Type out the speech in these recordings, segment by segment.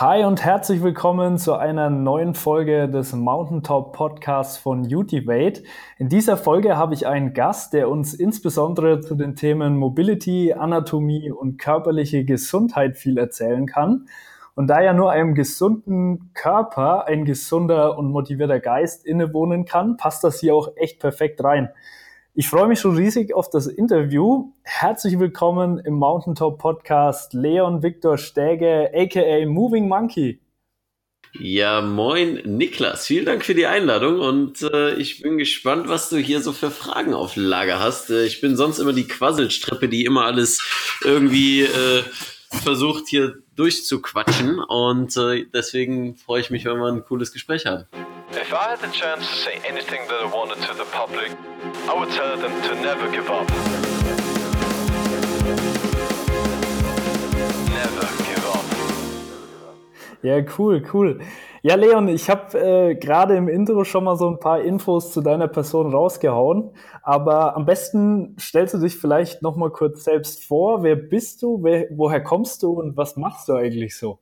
Hi und herzlich willkommen zu einer neuen Folge des Mountaintop Podcasts von Utivate. In dieser Folge habe ich einen Gast, der uns insbesondere zu den Themen Mobility, Anatomie und körperliche Gesundheit viel erzählen kann. Und da ja nur einem gesunden Körper ein gesunder und motivierter Geist innewohnen kann, passt das hier auch echt perfekt rein. Ich freue mich schon riesig auf das Interview. Herzlich willkommen im Mountaintop Podcast Leon Victor Stäge, aka Moving Monkey. Ja, moin Niklas, vielen Dank für die Einladung und äh, ich bin gespannt, was du hier so für Fragen auf Lager hast. Äh, ich bin sonst immer die Quasselstrippe, die immer alles irgendwie äh, versucht hier durchzuquatschen und äh, deswegen freue ich mich, wenn wir ein cooles Gespräch haben. If I had the chance to say anything that I wanted to the public, I would tell them to never give up. Never give up. Ja, cool, cool. Ja, Leon, ich habe äh, gerade im Intro schon mal so ein paar Infos zu deiner Person rausgehauen, aber am besten stellst du dich vielleicht noch mal kurz selbst vor. Wer bist du? Wer, woher kommst du und was machst du eigentlich so?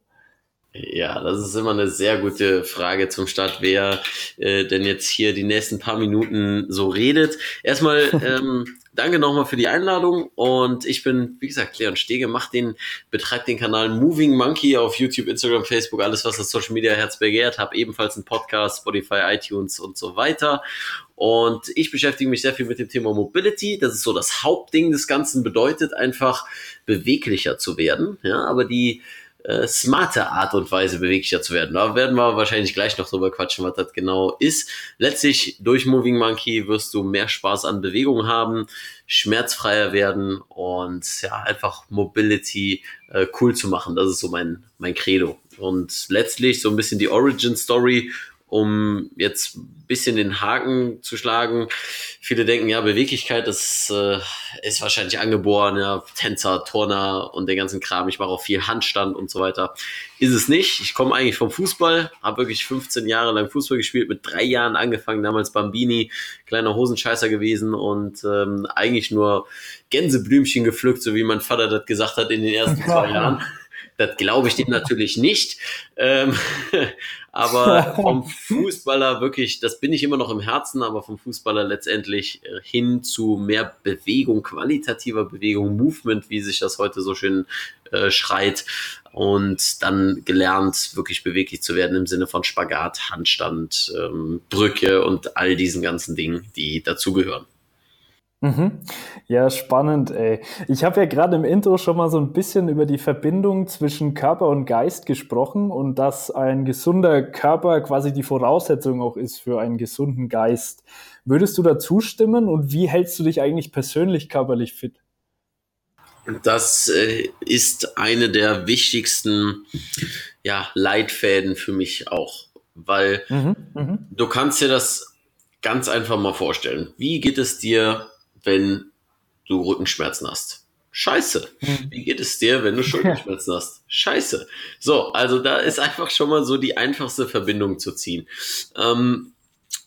Ja, das ist immer eine sehr gute Frage zum Start, wer äh, denn jetzt hier die nächsten paar Minuten so redet. Erstmal ähm, danke nochmal für die Einladung und ich bin, wie gesagt, Leon Stege, macht den, betreibt den Kanal Moving Monkey auf YouTube, Instagram, Facebook, alles, was das Social Media Herz begehrt, habe ebenfalls einen Podcast, Spotify, iTunes und so weiter. Und ich beschäftige mich sehr viel mit dem Thema Mobility. Das ist so das Hauptding des Ganzen, bedeutet einfach beweglicher zu werden. Ja, aber die äh, smarte Art und Weise beweglicher zu werden. Da werden wir wahrscheinlich gleich noch drüber quatschen, was das genau ist. Letztlich durch Moving Monkey wirst du mehr Spaß an Bewegung haben, schmerzfreier werden und ja, einfach Mobility äh, cool zu machen. Das ist so mein, mein Credo. Und letztlich so ein bisschen die Origin Story um jetzt ein bisschen den Haken zu schlagen. Viele denken, ja, Beweglichkeit, das äh, ist wahrscheinlich angeboren, ja, Tänzer, Turner und den ganzen Kram. Ich mache auch viel Handstand und so weiter. Ist es nicht. Ich komme eigentlich vom Fußball, habe wirklich 15 Jahre lang Fußball gespielt, mit drei Jahren angefangen, damals Bambini, kleiner Hosenscheißer gewesen und ähm, eigentlich nur Gänseblümchen gepflückt, so wie mein Vater das gesagt hat in den ersten zwei Jahren. Das glaube ich dem natürlich nicht. Ähm, aber vom Fußballer wirklich, das bin ich immer noch im Herzen, aber vom Fußballer letztendlich äh, hin zu mehr Bewegung, qualitativer Bewegung, Movement, wie sich das heute so schön äh, schreit. Und dann gelernt, wirklich beweglich zu werden im Sinne von Spagat, Handstand, ähm, Brücke und all diesen ganzen Dingen, die dazugehören. Mhm. Ja, spannend, ey. Ich habe ja gerade im Intro schon mal so ein bisschen über die Verbindung zwischen Körper und Geist gesprochen und dass ein gesunder Körper quasi die Voraussetzung auch ist für einen gesunden Geist. Würdest du da zustimmen und wie hältst du dich eigentlich persönlich körperlich fit? Das äh, ist eine der wichtigsten ja, Leitfäden für mich auch, weil mhm, mh. du kannst dir das ganz einfach mal vorstellen. Wie geht es dir wenn du Rückenschmerzen hast? Scheiße. Hm. Wie geht es dir, wenn du Schulterschmerzen hast? Scheiße. So, also da ist einfach schon mal so die einfachste Verbindung zu ziehen. Ähm,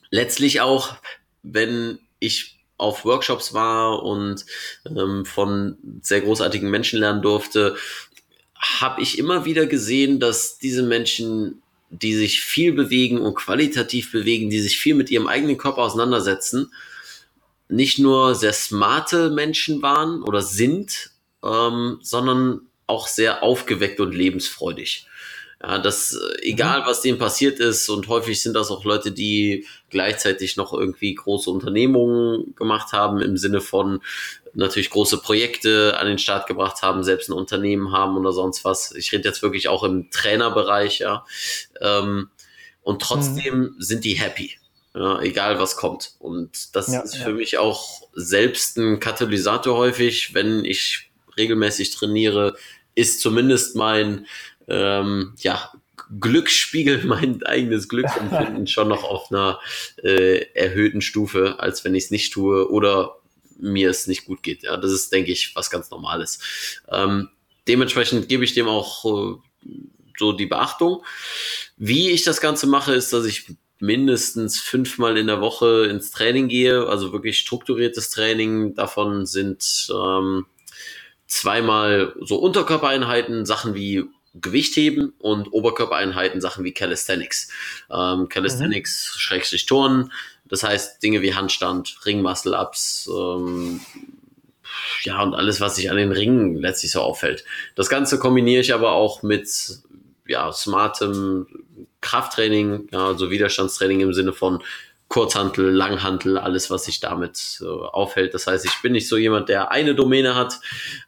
letztlich auch, wenn ich auf Workshops war und ähm, von sehr großartigen Menschen lernen durfte, habe ich immer wieder gesehen, dass diese Menschen, die sich viel bewegen und qualitativ bewegen, die sich viel mit ihrem eigenen Körper auseinandersetzen, nicht nur sehr smarte Menschen waren oder sind, ähm, sondern auch sehr aufgeweckt und lebensfreudig. Ja, das, äh, egal mhm. was denen passiert ist, und häufig sind das auch Leute, die gleichzeitig noch irgendwie große Unternehmungen gemacht haben, im Sinne von natürlich große Projekte an den Start gebracht haben, selbst ein Unternehmen haben oder sonst was. Ich rede jetzt wirklich auch im Trainerbereich, ja. Ähm, und trotzdem mhm. sind die happy ja, egal was kommt. Und das ja, ist für ja. mich auch selbst ein Katalysator häufig, wenn ich regelmäßig trainiere, ist zumindest mein ähm, ja, Glücksspiegel, mein eigenes Glücksempfinden schon noch auf einer äh, erhöhten Stufe, als wenn ich es nicht tue oder mir es nicht gut geht. Ja, das ist, denke ich, was ganz Normales. Ähm, dementsprechend gebe ich dem auch äh, so die Beachtung. Wie ich das Ganze mache, ist, dass ich mindestens fünfmal in der Woche ins Training gehe, also wirklich strukturiertes Training. Davon sind ähm, zweimal so Unterkörpereinheiten, Sachen wie Gewichtheben und Oberkörpereinheiten, Sachen wie Calisthenics. Ähm, Calisthenics, mhm. Schrägstrich Turnen, das heißt Dinge wie Handstand, Ring-Muscle-Ups, ähm, ja, und alles, was sich an den Ringen letztlich so auffällt. Das Ganze kombiniere ich aber auch mit ja, smartem Krafttraining, also Widerstandstraining im Sinne von Kurzhantel, Langhantel, alles, was sich damit äh, aufhält. Das heißt, ich bin nicht so jemand, der eine Domäne hat,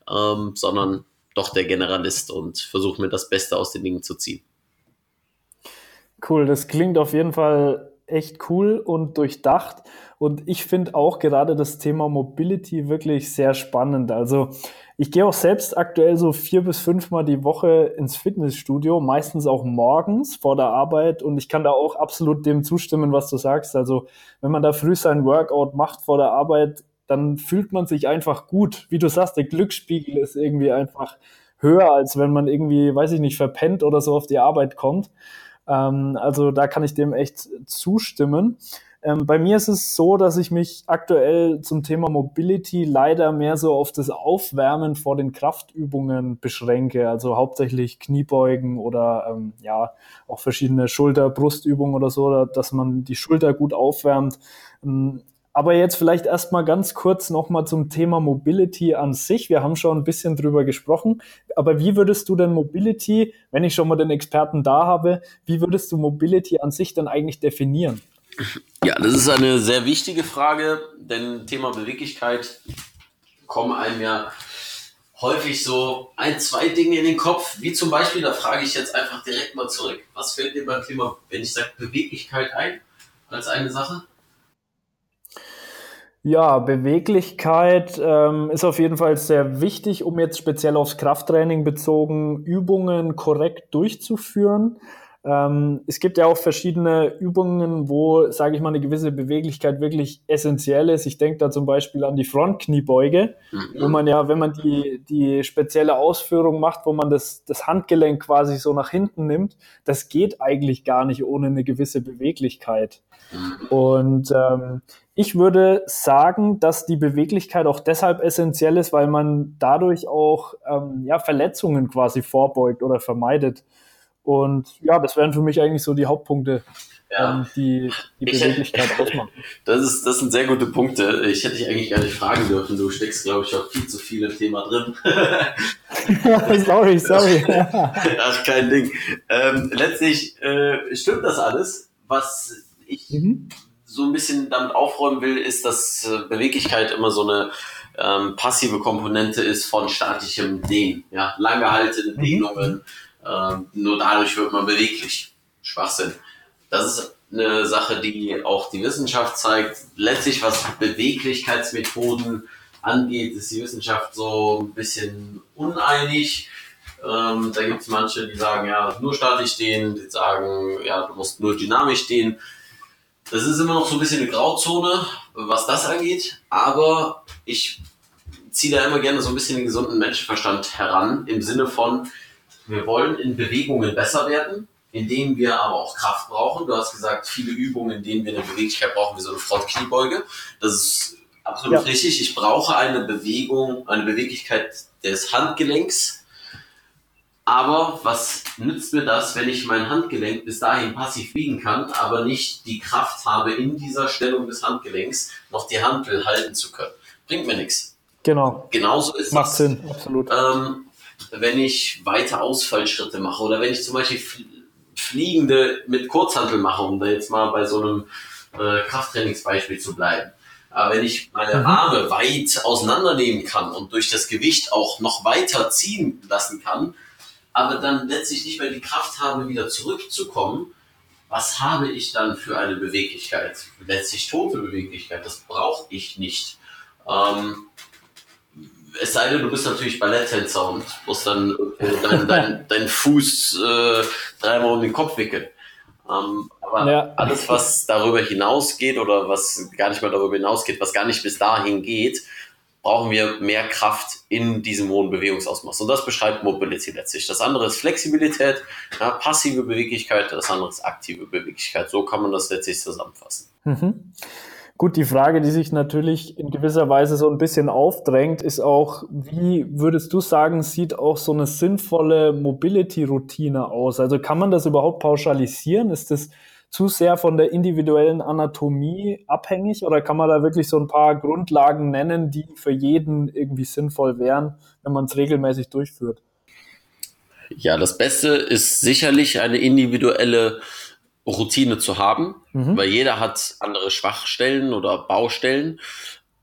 ähm, sondern doch der Generalist und versuche mir das Beste aus den Dingen zu ziehen. Cool, das klingt auf jeden Fall echt cool und durchdacht. Und ich finde auch gerade das Thema Mobility wirklich sehr spannend. Also ich gehe auch selbst aktuell so vier bis fünfmal die Woche ins Fitnessstudio, meistens auch morgens vor der Arbeit. Und ich kann da auch absolut dem zustimmen, was du sagst. Also wenn man da früh sein Workout macht vor der Arbeit, dann fühlt man sich einfach gut. Wie du sagst, der Glücksspiegel ist irgendwie einfach höher, als wenn man irgendwie, weiß ich nicht, verpennt oder so auf die Arbeit kommt. Ähm, also da kann ich dem echt zustimmen. Ähm, bei mir ist es so, dass ich mich aktuell zum Thema Mobility leider mehr so auf das Aufwärmen vor den Kraftübungen beschränke. Also hauptsächlich Kniebeugen oder ähm, ja auch verschiedene Schulter-Brustübungen oder so, dass man die Schulter gut aufwärmt. Ähm, aber jetzt vielleicht erstmal ganz kurz nochmal zum Thema Mobility an sich. Wir haben schon ein bisschen drüber gesprochen. Aber wie würdest du denn Mobility, wenn ich schon mal den Experten da habe, wie würdest du Mobility an sich dann eigentlich definieren? Ja, das ist eine sehr wichtige Frage, denn Thema Beweglichkeit kommen einem ja häufig so ein, zwei Dinge in den Kopf, wie zum Beispiel, da frage ich jetzt einfach direkt mal zurück. Was fällt dir beim Thema, wenn ich sage Beweglichkeit ein, als eine Sache? Ja, Beweglichkeit ähm, ist auf jeden Fall sehr wichtig, um jetzt speziell aufs Krafttraining bezogen Übungen korrekt durchzuführen. Ähm, es gibt ja auch verschiedene Übungen, wo, sage ich mal, eine gewisse Beweglichkeit wirklich essentiell ist. Ich denke da zum Beispiel an die Frontkniebeuge, mhm. wo man ja, wenn man die, die spezielle Ausführung macht, wo man das, das Handgelenk quasi so nach hinten nimmt, das geht eigentlich gar nicht ohne eine gewisse Beweglichkeit. Mhm. Und ähm, ich würde sagen, dass die Beweglichkeit auch deshalb essentiell ist, weil man dadurch auch ähm, ja, Verletzungen quasi vorbeugt oder vermeidet. Und ja, das wären für mich eigentlich so die Hauptpunkte, ja. ähm, die die Beweglichkeit ich, ausmachen. Das, ist, das sind sehr gute Punkte. Ich hätte dich eigentlich gar nicht fragen dürfen. Du steckst, glaube ich, auch viel zu viel im Thema drin. sorry, sorry. Ach, kein Ding. Ähm, letztlich äh, stimmt das alles. Was ich mhm. so ein bisschen damit aufräumen will, ist, dass äh, Beweglichkeit immer so eine ähm, passive Komponente ist von statischem Dehnen. Ja? Lang gehaltene mhm. Ähm, nur dadurch wird man beweglich. Schwachsinn. Das ist eine Sache, die auch die Wissenschaft zeigt. Letztlich, was Beweglichkeitsmethoden angeht, ist die Wissenschaft so ein bisschen uneinig. Ähm, da gibt es manche, die sagen, ja, nur statisch stehen, die sagen, ja, du musst nur dynamisch stehen. Das ist immer noch so ein bisschen eine Grauzone, was das angeht, aber ich ziehe da immer gerne so ein bisschen den gesunden Menschenverstand heran, im Sinne von, wir wollen in Bewegungen besser werden, in denen wir aber auch Kraft brauchen. Du hast gesagt, viele Übungen, in denen wir eine Beweglichkeit brauchen, wie so eine Frontkniebeuge. Das ist absolut ja. richtig. Ich brauche eine Bewegung, eine Beweglichkeit des Handgelenks. Aber was nützt mir das, wenn ich mein Handgelenk bis dahin passiv biegen kann, aber nicht die Kraft habe, in dieser Stellung des Handgelenks noch die Handel halten zu können? Bringt mir nichts. Genau. Genauso ist Macht das. Sinn, absolut. Ähm, wenn ich weite Ausfallschritte mache oder wenn ich zum Beispiel Fliegende mit Kurzhantel mache, um da jetzt mal bei so einem äh, Krafttrainingsbeispiel zu bleiben. Aber wenn ich meine mhm. Arme weit auseinandernehmen kann und durch das Gewicht auch noch weiter ziehen lassen kann, aber dann letztlich nicht mehr die Kraft habe, wieder zurückzukommen, was habe ich dann für eine Beweglichkeit? Letztlich tote Beweglichkeit, das brauche ich nicht. Ähm, es sei denn, du bist natürlich Balletttänzer und musst dann deinen dein, dein Fuß äh, dreimal um den Kopf wickeln. Ähm, aber ja. alles, was darüber hinausgeht oder was gar nicht mehr darüber hinausgeht, was gar nicht bis dahin geht, brauchen wir mehr Kraft in diesem hohen Bewegungsausmaß. Und das beschreibt Mobility letztlich. Das andere ist Flexibilität, ja, passive Beweglichkeit, das andere ist aktive Beweglichkeit. So kann man das letztlich zusammenfassen. Mhm. Gut, die Frage, die sich natürlich in gewisser Weise so ein bisschen aufdrängt, ist auch, wie würdest du sagen, sieht auch so eine sinnvolle Mobility-Routine aus? Also kann man das überhaupt pauschalisieren? Ist das zu sehr von der individuellen Anatomie abhängig oder kann man da wirklich so ein paar Grundlagen nennen, die für jeden irgendwie sinnvoll wären, wenn man es regelmäßig durchführt? Ja, das Beste ist sicherlich eine individuelle Routine zu haben, mhm. weil jeder hat andere Schwachstellen oder Baustellen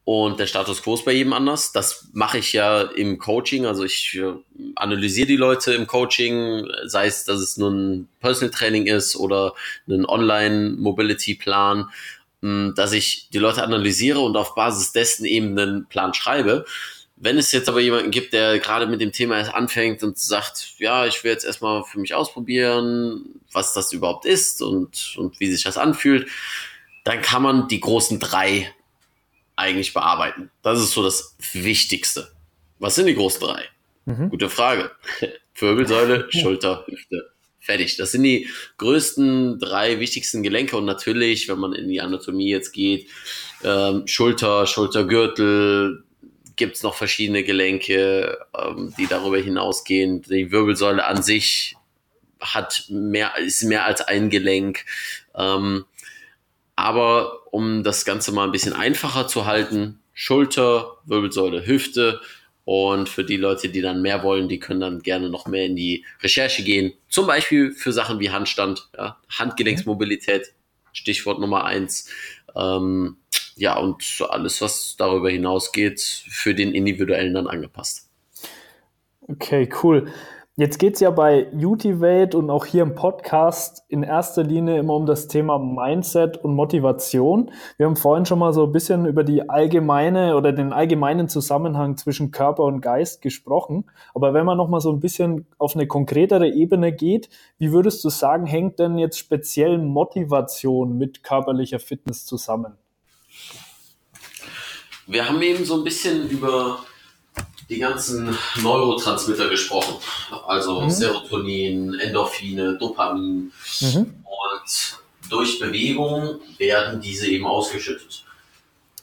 und der Status quo ist bei jedem anders. Das mache ich ja im Coaching. Also ich äh, analysiere die Leute im Coaching, sei es, dass es nur ein Personal Training ist oder ein Online Mobility Plan, hm, dass ich die Leute analysiere und auf Basis dessen eben einen Plan schreibe. Wenn es jetzt aber jemanden gibt, der gerade mit dem Thema erst anfängt und sagt, ja, ich will jetzt erstmal für mich ausprobieren, was das überhaupt ist und, und wie sich das anfühlt, dann kann man die großen drei eigentlich bearbeiten. Das ist so das Wichtigste. Was sind die großen drei? Mhm. Gute Frage. Wirbelsäule, Schulter, Hüfte. Fertig. Das sind die größten drei wichtigsten Gelenke und natürlich, wenn man in die Anatomie jetzt geht, ähm, Schulter, Schultergürtel, gibt es noch verschiedene Gelenke, ähm, die darüber hinausgehen. Die Wirbelsäule an sich hat mehr, ist mehr als ein Gelenk. Ähm, aber um das Ganze mal ein bisschen einfacher zu halten, Schulter, Wirbelsäule, Hüfte. Und für die Leute, die dann mehr wollen, die können dann gerne noch mehr in die Recherche gehen. Zum Beispiel für Sachen wie Handstand, ja, Handgelenksmobilität, Stichwort Nummer eins. Ähm, ja, und alles, was darüber hinausgeht, für den individuellen dann angepasst. Okay, cool. Jetzt geht es ja bei Utivate und auch hier im Podcast in erster Linie immer um das Thema Mindset und Motivation. Wir haben vorhin schon mal so ein bisschen über die allgemeine oder den allgemeinen Zusammenhang zwischen Körper und Geist gesprochen. Aber wenn man noch mal so ein bisschen auf eine konkretere Ebene geht, wie würdest du sagen, hängt denn jetzt speziell Motivation mit körperlicher Fitness zusammen? Wir haben eben so ein bisschen über die ganzen Neurotransmitter gesprochen. Also mhm. Serotonin, Endorphine, Dopamin. Mhm. Und durch Bewegung werden diese eben ausgeschüttet.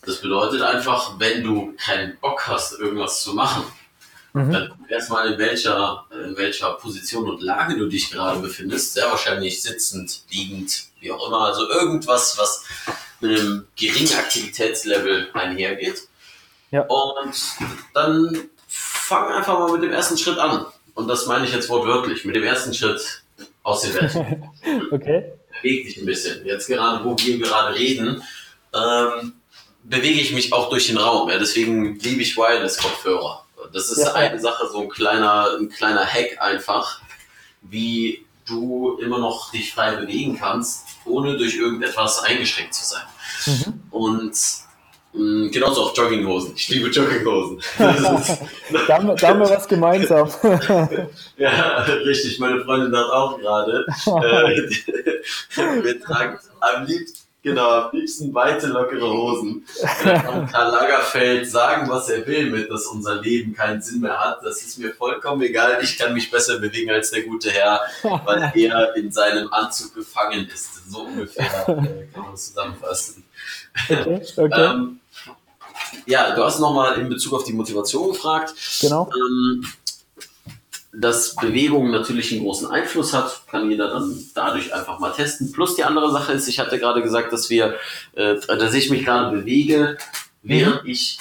Das bedeutet einfach, wenn du keinen Bock hast, irgendwas zu machen, mhm. dann guck erstmal in welcher, in welcher Position und Lage du dich gerade befindest. Sehr wahrscheinlich sitzend, liegend, wie auch immer. Also irgendwas, was mit einem geringen Aktivitätslevel einhergeht. Ja. Und dann fang einfach mal mit dem ersten Schritt an. Und das meine ich jetzt wortwörtlich, mit dem ersten Schritt aus dem Bett. okay. Beweg dich ein bisschen. Jetzt gerade, wo wir gerade reden, ähm, bewege ich mich auch durch den Raum. Ja? Deswegen liebe ich Wireless-Kopfhörer. Das ist ja. eine Sache, so ein kleiner, ein kleiner Hack einfach, wie du immer noch dich frei bewegen kannst, ohne durch irgendetwas eingeschränkt zu sein. Mhm. Und mh, mm, genauso auch Jogginghosen. Ich liebe Jogginghosen. da, haben, da haben wir was gemeinsam. ja, richtig. Meine Freundin sagt auch gerade, äh, wir tragen am liebsten Genau, am liebsten weite, lockere Hosen. Dann kann Karl Lagerfeld sagen, was er will, mit dass unser Leben keinen Sinn mehr hat. Das ist mir vollkommen egal. Ich kann mich besser bewegen als der gute Herr, weil er in seinem Anzug gefangen ist. So ungefähr äh, kann man es zusammenfassen. Okay, okay. ähm, ja, du hast nochmal in Bezug auf die Motivation gefragt. Genau. Ähm, dass Bewegung natürlich einen großen Einfluss hat, kann jeder dann dadurch einfach mal testen. Plus die andere Sache ist, ich hatte gerade gesagt, dass wir, äh, dass ich mich gerade bewege, während mhm. ich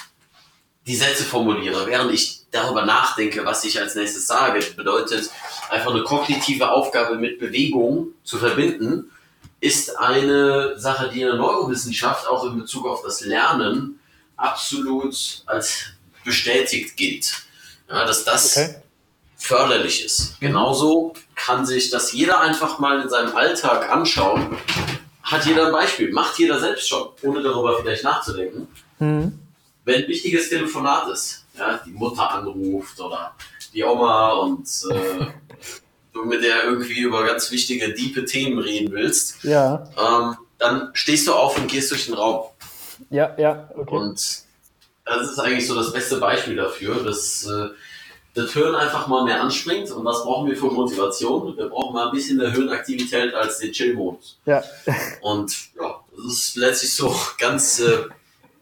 die Sätze formuliere, während ich darüber nachdenke, was ich als nächstes sage. Das bedeutet, einfach eine kognitive Aufgabe mit Bewegung zu verbinden, ist eine Sache, die in der Neurowissenschaft auch in Bezug auf das Lernen absolut als bestätigt gilt. Ja, dass das okay förderlich ist. Genauso kann sich das jeder einfach mal in seinem Alltag anschauen. Hat jeder ein Beispiel, macht jeder selbst schon, ohne darüber vielleicht nachzudenken. Mhm. Wenn ein wichtiges Telefonat ist, ja, die Mutter anruft oder die Oma und äh, du mit der irgendwie über ganz wichtige, diepe Themen reden willst, ja. ähm, dann stehst du auf und gehst durch den Raum. Ja, ja, okay. Und das ist eigentlich so das beste Beispiel dafür, dass äh, das Hirn einfach mal mehr anspringt. Und was brauchen wir für Motivation? Wir brauchen mal ein bisschen mehr Hirnaktivität als den Chill-Modus. Ja. Und ja, das ist letztlich so ganz äh,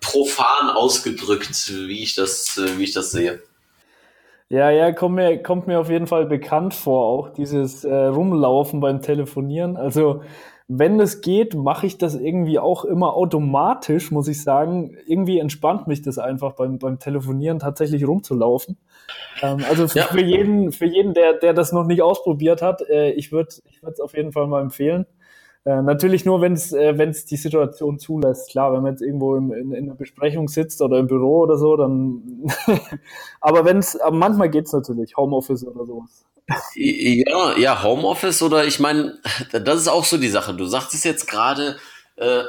profan ausgedrückt, wie ich das, äh, wie ich das sehe. Ja, ja, kommt mir, kommt mir auf jeden Fall bekannt vor, auch dieses äh, Rumlaufen beim Telefonieren. Also wenn es geht, mache ich das irgendwie auch immer automatisch, muss ich sagen. Irgendwie entspannt mich das einfach beim, beim Telefonieren tatsächlich rumzulaufen. Ähm, also für, ja. für, jeden, für jeden, der, der das noch nicht ausprobiert hat, äh, ich würde ich es auf jeden Fall mal empfehlen. Äh, natürlich nur, wenn es äh, wenn's die Situation zulässt. Klar, wenn man jetzt irgendwo im, in, in einer Besprechung sitzt oder im Büro oder so, dann. aber wenn es, manchmal geht's natürlich, Homeoffice oder sowas. Ja, ja, Homeoffice oder ich meine, das ist auch so die Sache. Du sagtest jetzt gerade, äh,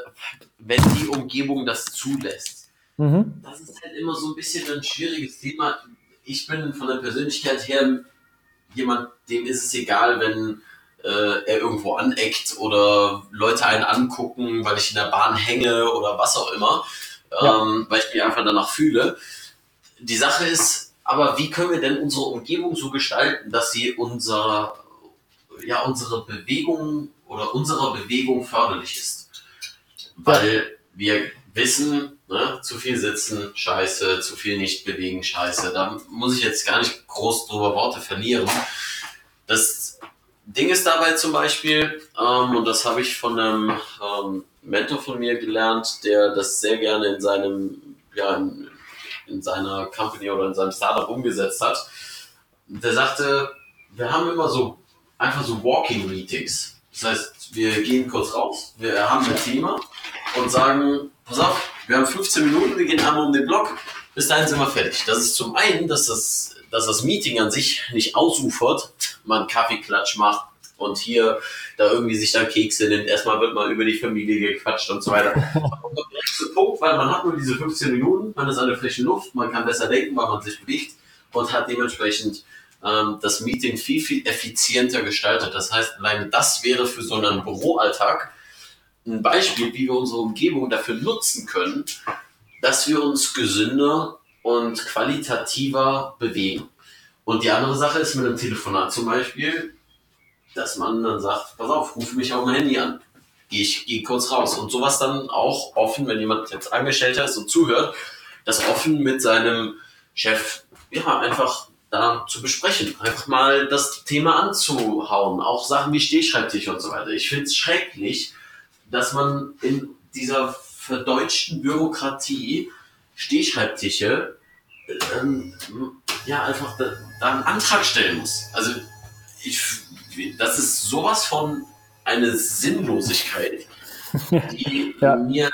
wenn die Umgebung das zulässt. Mhm. Das ist halt immer so ein bisschen ein schwieriges Thema. Ich bin von der Persönlichkeit her jemand, dem ist es egal, wenn äh, er irgendwo aneckt oder Leute einen angucken, weil ich in der Bahn hänge oder was auch immer, ja. ähm, weil ich mich einfach danach fühle. Die Sache ist, aber wie können wir denn unsere Umgebung so gestalten, dass sie unser, ja, unsere Bewegung oder unserer Bewegung förderlich ist? Weil wir wissen, ne, zu viel sitzen, scheiße, zu viel nicht bewegen, scheiße. Da muss ich jetzt gar nicht groß drüber Worte verlieren. Das Ding ist dabei zum Beispiel, ähm, und das habe ich von einem ähm, Mentor von mir gelernt, der das sehr gerne in seinem, ja, in, in seiner Company oder in seinem Startup umgesetzt hat. Der sagte, wir haben immer so einfach so Walking Meetings. Das heißt, wir gehen kurz raus, wir haben ein Thema und sagen, pass auf, wir haben 15 Minuten, wir gehen einmal um den Block, bis dahin sind wir fertig. Das ist zum einen, dass das dass das Meeting an sich nicht ausufert, man Kaffeeklatsch macht und hier da irgendwie sich dann Kekse nimmt. Erstmal wird mal über die Familie gequatscht und so weiter. Aber der nächste Punkt, weil man hat nur diese 15 Minuten, man ist an der frischen Luft, man kann besser denken, weil man sich bewegt und hat dementsprechend ähm, das Meeting viel, viel effizienter gestaltet. Das heißt, allein das wäre für so einen Büroalltag ein Beispiel, wie wir unsere Umgebung dafür nutzen können, dass wir uns gesünder und qualitativer bewegen. Und die andere Sache ist mit einem Telefonat zum Beispiel, dass man dann sagt, pass auf, ruf mich auf mein Handy an. Gehe ich geh kurz raus. Und sowas dann auch offen, wenn jemand jetzt Angestellter ist und zuhört, das offen mit seinem Chef, ja, einfach da zu besprechen. Einfach mal das Thema anzuhauen. Auch Sachen wie Stehschreibtisch und so weiter. Ich finde es schrecklich, dass man in dieser verdeutschten Bürokratie Stehschreibtische ähm, ja einfach da, da, einen Antrag stellen muss. Also ich, das ist sowas von eine Sinnlosigkeit, die ja. mir,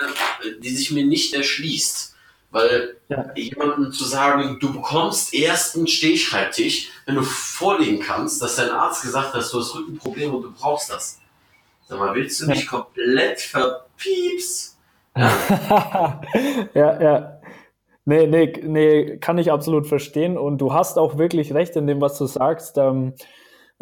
die sich mir nicht erschließt. Weil ja. jemandem zu sagen, du bekommst erst einen Stehschreibtisch, wenn du vorlegen kannst, dass dein Arzt gesagt hat, du hast Rückenprobleme und du brauchst das. Sag mal, willst du mich ja. komplett verpiepst? Ja, ja. Nee, nee, nee, kann ich absolut verstehen. Und du hast auch wirklich recht in dem, was du sagst. Ähm,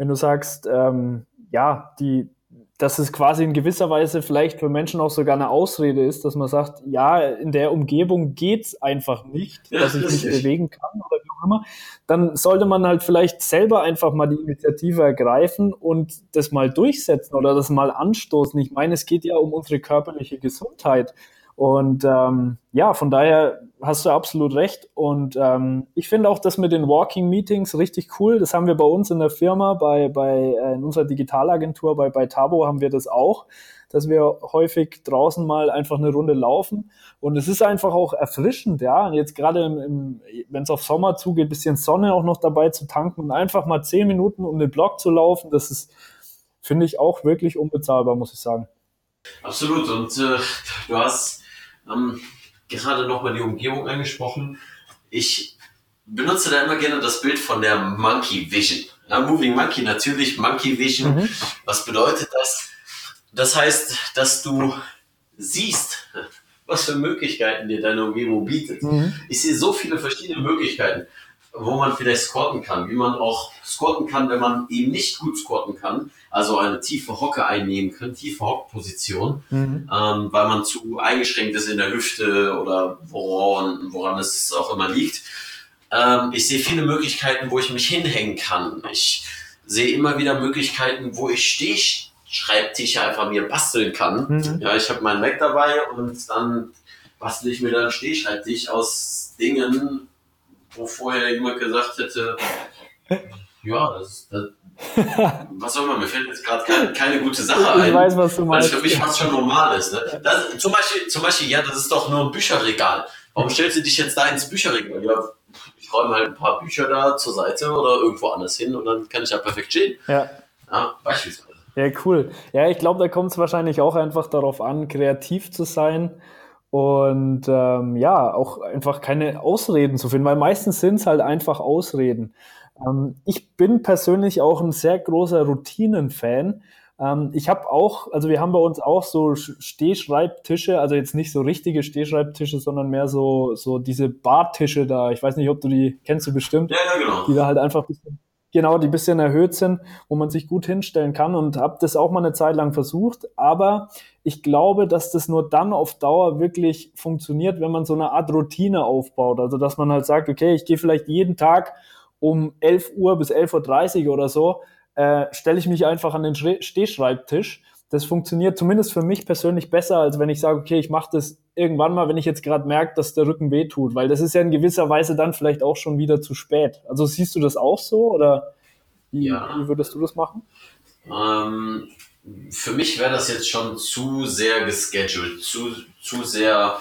wenn du sagst, ähm, ja, die, dass es quasi in gewisser Weise vielleicht für Menschen auch sogar eine Ausrede ist, dass man sagt, ja, in der Umgebung geht's einfach nicht, ja, dass ich mich bewegen kann oder wie auch immer, dann sollte man halt vielleicht selber einfach mal die Initiative ergreifen und das mal durchsetzen oder das mal anstoßen. Ich meine, es geht ja um unsere körperliche Gesundheit. Und ähm, ja, von daher hast du absolut recht. Und ähm, ich finde auch das mit den Walking Meetings richtig cool. Das haben wir bei uns in der Firma, bei, bei äh, in unserer Digitalagentur, bei, bei Tabo haben wir das auch, dass wir häufig draußen mal einfach eine Runde laufen. Und es ist einfach auch erfrischend, ja. Und jetzt gerade im, im, wenn es auf Sommer zugeht, bisschen Sonne auch noch dabei zu tanken und einfach mal zehn Minuten um den Block zu laufen, das ist, finde ich, auch wirklich unbezahlbar, muss ich sagen. Absolut. Und äh, du hast ähm, gerade nochmal die Umgebung angesprochen. Ich benutze da immer gerne das Bild von der Monkey Vision. Ja, Moving Monkey natürlich, Monkey Vision. Mhm. Was bedeutet das? Das heißt, dass du siehst, was für Möglichkeiten dir deine Umgebung bietet. Mhm. Ich sehe so viele verschiedene Möglichkeiten wo man vielleicht squatten kann, wie man auch squatten kann, wenn man eben nicht gut squatten kann, also eine tiefe Hocke einnehmen kann, tiefe Hockposition, mhm. ähm, weil man zu eingeschränkt ist in der Hüfte oder woran, woran es auch immer liegt. Ähm, ich sehe viele Möglichkeiten, wo ich mich hinhängen kann. Ich sehe immer wieder Möglichkeiten, wo ich Steh Schreibtische einfach mir basteln kann. Mhm. Ja, ich habe meinen Mac dabei und dann bastel ich mir dann Stehschreibtisch aus Dingen, wo vorher jemand gesagt hätte, ja, das, das was soll man, mir fällt jetzt gerade keine, keine, gute Sache ein. Ich weiß, was du meinst. Weil für mich fast schon normal ist. Ne? Das, zum, Beispiel, zum Beispiel, ja, das ist doch nur ein Bücherregal. Warum stellst du dich jetzt da ins Bücherregal? Ja, ich räume halt ein paar Bücher da zur Seite oder irgendwo anders hin und dann kann ich ja perfekt stehen. Ja. ja beispielsweise. Ja, cool. Ja, ich glaube, da kommt es wahrscheinlich auch einfach darauf an, kreativ zu sein und ähm, ja, auch einfach keine Ausreden zu finden, weil meistens sind es halt einfach Ausreden. Ähm, ich bin persönlich auch ein sehr großer Routinen-Fan. Ähm, ich habe auch, also wir haben bei uns auch so Stehschreibtische, also jetzt nicht so richtige Stehschreibtische, sondern mehr so, so diese Bartische da. Ich weiß nicht, ob du die kennst du bestimmt. Ja, ja, genau. Die da halt einfach bisschen, genau, die bisschen erhöht sind, wo man sich gut hinstellen kann und habe das auch mal eine Zeit lang versucht. Aber ich glaube, dass das nur dann auf Dauer wirklich funktioniert, wenn man so eine Art Routine aufbaut. Also dass man halt sagt, okay, ich gehe vielleicht jeden Tag um 11 Uhr bis 11.30 Uhr oder so, äh, stelle ich mich einfach an den Stehschreibtisch. Das funktioniert zumindest für mich persönlich besser, als wenn ich sage, okay, ich mache das irgendwann mal, wenn ich jetzt gerade merke, dass der Rücken weh tut, weil das ist ja in gewisser Weise dann vielleicht auch schon wieder zu spät. Also siehst du das auch so oder wie, ja. wie würdest du das machen? Ähm, für mich wäre das jetzt schon zu sehr gescheduled, zu, zu sehr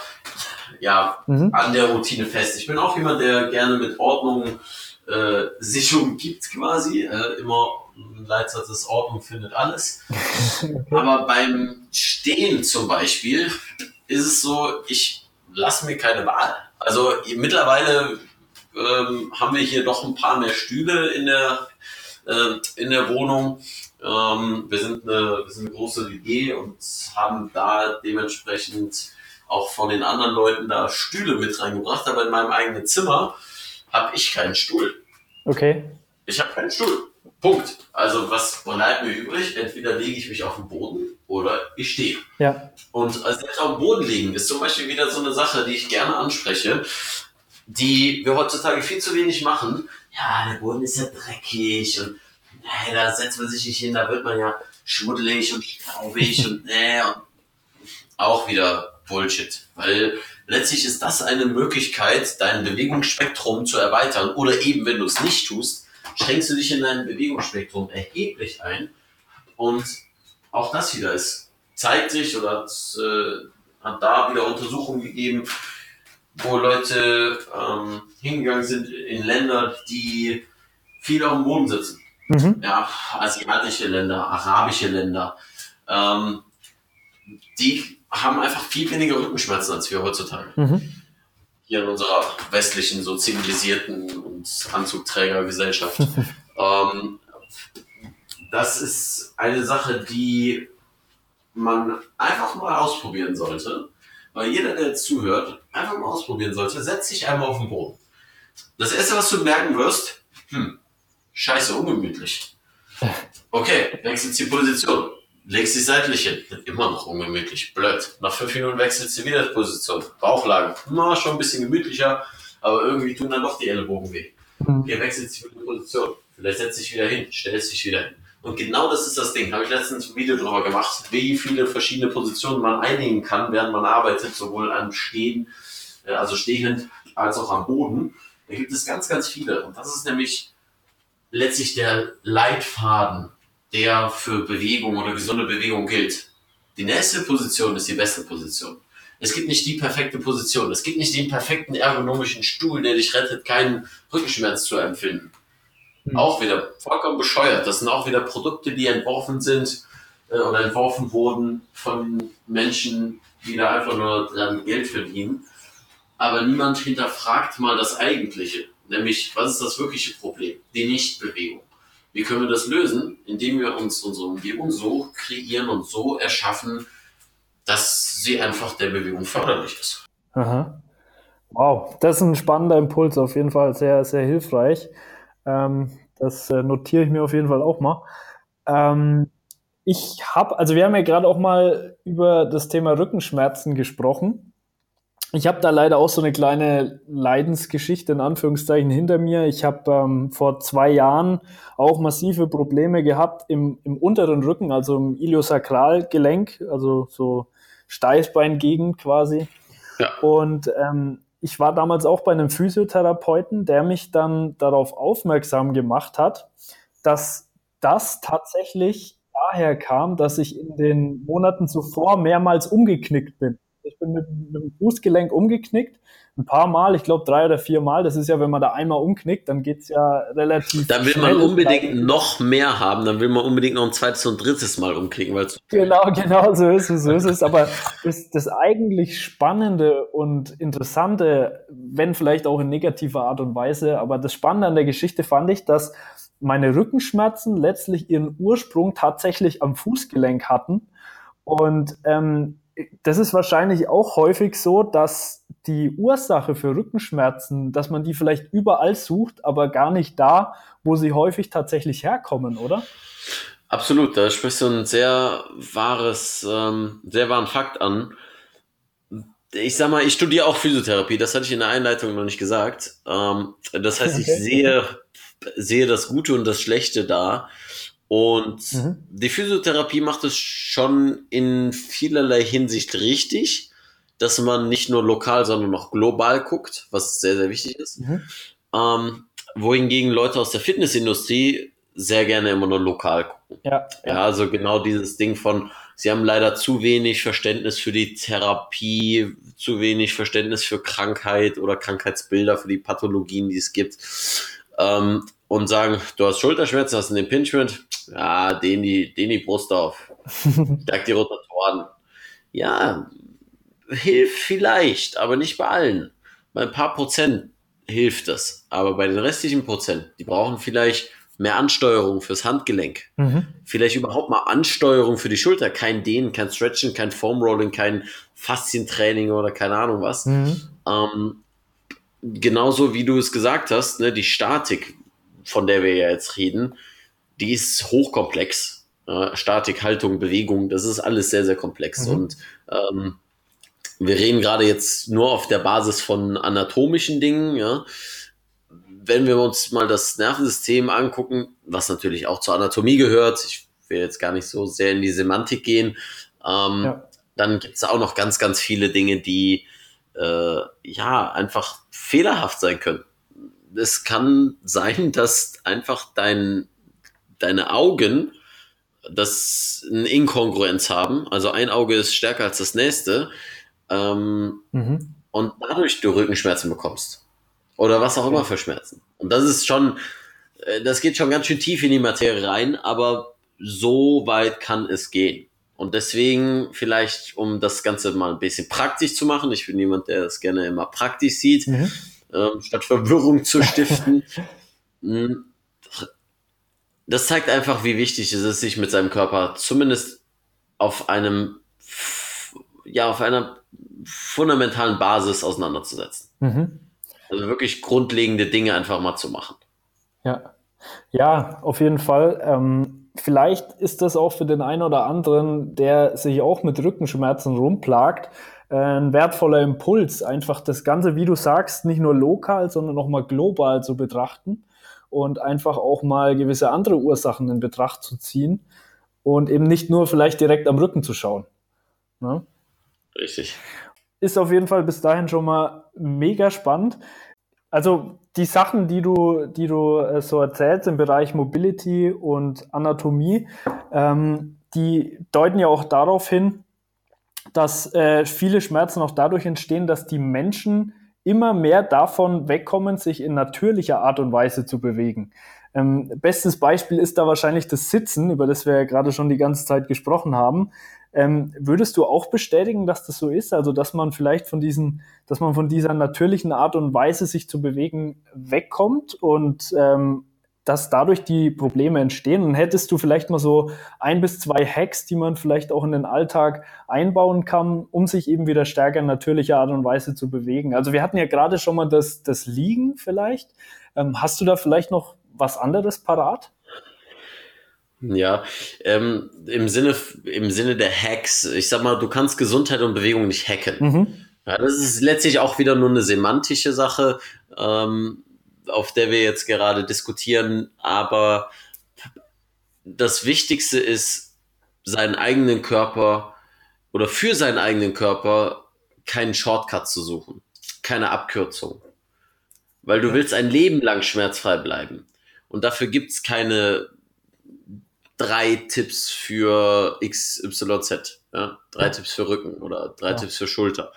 ja, mhm. an der Routine fest. Ich bin auch jemand, der gerne mit Ordnung äh, sich umgibt quasi. Äh, immer Leitsatz ist Ordnung findet alles. Aber beim Stehen zum Beispiel ist es so, ich lasse mir keine Wahl. Also mittlerweile ähm, haben wir hier doch ein paar mehr Stühle in der, äh, in der Wohnung. Ähm, wir, sind eine, wir sind eine große WG und haben da dementsprechend auch von den anderen Leuten da Stühle mit reingebracht. Aber in meinem eigenen Zimmer habe ich keinen Stuhl. Okay. Ich habe keinen Stuhl. Punkt. Also was bleibt mir übrig? Entweder lege ich mich auf den Boden oder ich stehe. Ja. Und selbst auf dem Boden liegen ist zum Beispiel wieder so eine Sache, die ich gerne anspreche, die wir heutzutage viel zu wenig machen. Ja, der Boden ist ja dreckig und nee, da setzt man sich nicht hin, da wird man ja schmuddelig und staubig und nee, und auch wieder Bullshit. Weil letztlich ist das eine Möglichkeit, dein Bewegungsspektrum zu erweitern. Oder eben, wenn du es nicht tust, schränkst du dich in deinem Bewegungsspektrum erheblich ein. Und auch das wieder ist, zeigt sich oder hat, äh, hat da wieder Untersuchungen gegeben, wo Leute ähm, hingegangen sind in Länder, die viel auf dem Boden sitzen. Mhm. Ja, asiatische Länder, arabische Länder. Ähm, die haben einfach viel weniger Rückenschmerzen als wir heutzutage. Mhm. Hier in unserer westlichen, so zivilisierten und Anzugträgergesellschaft. ähm, das ist eine Sache, die man einfach mal ausprobieren sollte. Weil jeder, der jetzt zuhört, einfach mal ausprobieren sollte, setz dich einmal auf den Boden. Das erste, was du merken wirst, hm, scheiße, ungemütlich. Okay, wechselst die Position legst dich seitlich hin. Immer noch ungemütlich. Blöd. Nach fünf Minuten wechselst du wieder die Position. Bauchlage. Na, schon ein bisschen gemütlicher, aber irgendwie tun dann doch die Ellbogen weh. Mhm. Okay, wechselst du wieder die Position. Vielleicht setzt dich wieder hin, stellst dich wieder hin. Und genau das ist das Ding. Habe ich letztens ein Video drüber gemacht, wie viele verschiedene Positionen man einnehmen kann, während man arbeitet, sowohl am Stehen, äh, also stehend, als auch am Boden. Da gibt es ganz, ganz viele. Und das ist nämlich letztlich der Leitfaden der für Bewegung oder gesunde Bewegung gilt. Die nächste Position ist die beste Position. Es gibt nicht die perfekte Position. Es gibt nicht den perfekten ergonomischen Stuhl, der dich rettet, keinen Rückenschmerz zu empfinden. Mhm. Auch wieder vollkommen bescheuert. Das sind auch wieder Produkte, die entworfen sind äh, oder entworfen wurden von Menschen, die da einfach nur dran Geld verdienen. Aber niemand hinterfragt mal das Eigentliche. Nämlich, was ist das wirkliche Problem? Die Nichtbewegung. Wie können wir das lösen? Indem wir uns unsere Umgebung so kreieren und so erschaffen, dass sie einfach der Bewegung förderlich ist. Aha. Wow, das ist ein spannender Impuls, auf jeden Fall sehr, sehr hilfreich. Ähm, das äh, notiere ich mir auf jeden Fall auch mal. Ähm, ich habe, also wir haben ja gerade auch mal über das Thema Rückenschmerzen gesprochen. Ich habe da leider auch so eine kleine Leidensgeschichte in Anführungszeichen hinter mir. Ich habe ähm, vor zwei Jahren auch massive Probleme gehabt im, im unteren Rücken, also im Iliosakralgelenk, also so Steißbeingegend quasi. Ja. Und ähm, ich war damals auch bei einem Physiotherapeuten, der mich dann darauf aufmerksam gemacht hat, dass das tatsächlich daher kam, dass ich in den Monaten zuvor mehrmals umgeknickt bin. Ich bin mit, mit dem Fußgelenk umgeknickt, ein paar Mal, ich glaube drei oder vier Mal. Das ist ja, wenn man da einmal umknickt, dann geht es ja relativ. Dann will man unbedingt noch mehr haben, dann will man unbedingt noch ein zweites und drittes Mal umknicken. Genau, genau, so ist es, so ist es. Aber das, das eigentlich Spannende und Interessante, wenn vielleicht auch in negativer Art und Weise, aber das Spannende an der Geschichte fand ich, dass meine Rückenschmerzen letztlich ihren Ursprung tatsächlich am Fußgelenk hatten. Und ähm, das ist wahrscheinlich auch häufig so, dass die Ursache für Rückenschmerzen, dass man die vielleicht überall sucht, aber gar nicht da, wo sie häufig tatsächlich herkommen, oder? Absolut, da sprichst du ein sehr wahres, ähm, sehr wahren Fakt an. Ich sag mal, ich studiere auch Physiotherapie, das hatte ich in der Einleitung noch nicht gesagt. Ähm, das heißt, ich sehe, sehe das Gute und das Schlechte da. Und mhm. die Physiotherapie macht es schon in vielerlei Hinsicht richtig, dass man nicht nur lokal, sondern auch global guckt, was sehr, sehr wichtig ist. Mhm. Ähm, wohingegen Leute aus der Fitnessindustrie sehr gerne immer nur lokal gucken. Ja, ja. ja, also genau dieses Ding von, sie haben leider zu wenig Verständnis für die Therapie, zu wenig Verständnis für Krankheit oder Krankheitsbilder, für die Pathologien, die es gibt. Ähm, und sagen, du hast Schulterschmerzen, hast einen Impingement, ja, den die, den die Brust auf, stärkt die Rotatoren. Ja, hilft vielleicht, aber nicht bei allen. Bei ein paar Prozent hilft das, aber bei den restlichen Prozent, die brauchen vielleicht mehr Ansteuerung fürs Handgelenk. Mhm. Vielleicht überhaupt mal Ansteuerung für die Schulter. Kein Dehnen, kein Stretchen, kein Foam Rolling, kein Faszientraining oder keine Ahnung was. Mhm. Ähm, genauso wie du es gesagt hast, ne, die Statik von der wir ja jetzt reden, die ist hochkomplex. Äh, Statik, Haltung, Bewegung, das ist alles sehr, sehr komplex. Mhm. Und ähm, wir reden gerade jetzt nur auf der Basis von anatomischen Dingen. Ja. Wenn wir uns mal das Nervensystem angucken, was natürlich auch zur Anatomie gehört, ich will jetzt gar nicht so sehr in die Semantik gehen, ähm, ja. dann gibt es auch noch ganz, ganz viele Dinge, die äh, ja einfach fehlerhaft sein können es kann sein, dass einfach dein, deine Augen das eine Inkongruenz haben. Also ein Auge ist stärker als das nächste. Ähm, mhm. Und dadurch du Rückenschmerzen bekommst. Oder was auch immer für Schmerzen. Und das ist schon, äh, das geht schon ganz schön tief in die Materie rein, aber so weit kann es gehen. Und deswegen vielleicht, um das Ganze mal ein bisschen praktisch zu machen, ich bin jemand, der das gerne immer praktisch sieht, mhm ähm, statt Verwirrung zu stiften. Hm. das zeigt einfach, wie wichtig es ist, sich mit seinem Körper zumindest auf einem, ja, auf einer fundamentalen Basis auseinanderzusetzen. Mhm. Also wirklich grundlegende Dinge einfach mal zu machen. Ja, ja, auf jeden Fall. Ähm, vielleicht ist das auch für den einen oder anderen, der sich auch mit Rückenschmerzen rumplagt, ein wertvoller Impuls, einfach das Ganze, wie du sagst, nicht nur lokal, sondern auch mal global zu betrachten und einfach auch mal gewisse andere Ursachen in Betracht zu ziehen und eben nicht nur vielleicht direkt am Rücken zu schauen. Ne? Richtig. Ist auf jeden Fall bis dahin schon mal mega spannend. Also die Sachen, die du, die du äh, so erzählst im Bereich Mobility und Anatomie, ähm, die deuten ja auch darauf hin, dass äh, viele Schmerzen auch dadurch entstehen, dass die Menschen immer mehr davon wegkommen, sich in natürlicher Art und Weise zu bewegen. Ähm, bestes Beispiel ist da wahrscheinlich das Sitzen, über das wir ja gerade schon die ganze Zeit gesprochen haben. Ähm, würdest du auch bestätigen, dass das so ist? Also, dass man vielleicht von diesen, dass man von dieser natürlichen Art und Weise, sich zu bewegen, wegkommt und ähm, dass dadurch die Probleme entstehen. Und hättest du vielleicht mal so ein bis zwei Hacks, die man vielleicht auch in den Alltag einbauen kann, um sich eben wieder stärker in natürlicher Art und Weise zu bewegen. Also wir hatten ja gerade schon mal das, das Liegen vielleicht. Ähm, hast du da vielleicht noch was anderes parat? Ja, ähm, im Sinne, im Sinne der Hacks, ich sag mal, du kannst Gesundheit und Bewegung nicht hacken. Mhm. Ja, das ist letztlich auch wieder nur eine semantische Sache, ähm, auf der wir jetzt gerade diskutieren. Aber das Wichtigste ist, seinen eigenen Körper oder für seinen eigenen Körper keinen Shortcut zu suchen, keine Abkürzung. Weil du willst ein Leben lang schmerzfrei bleiben. Und dafür gibt's keine drei Tipps für XYZ. Ja? Drei ja. Tipps für Rücken oder drei ja. Tipps für Schulter.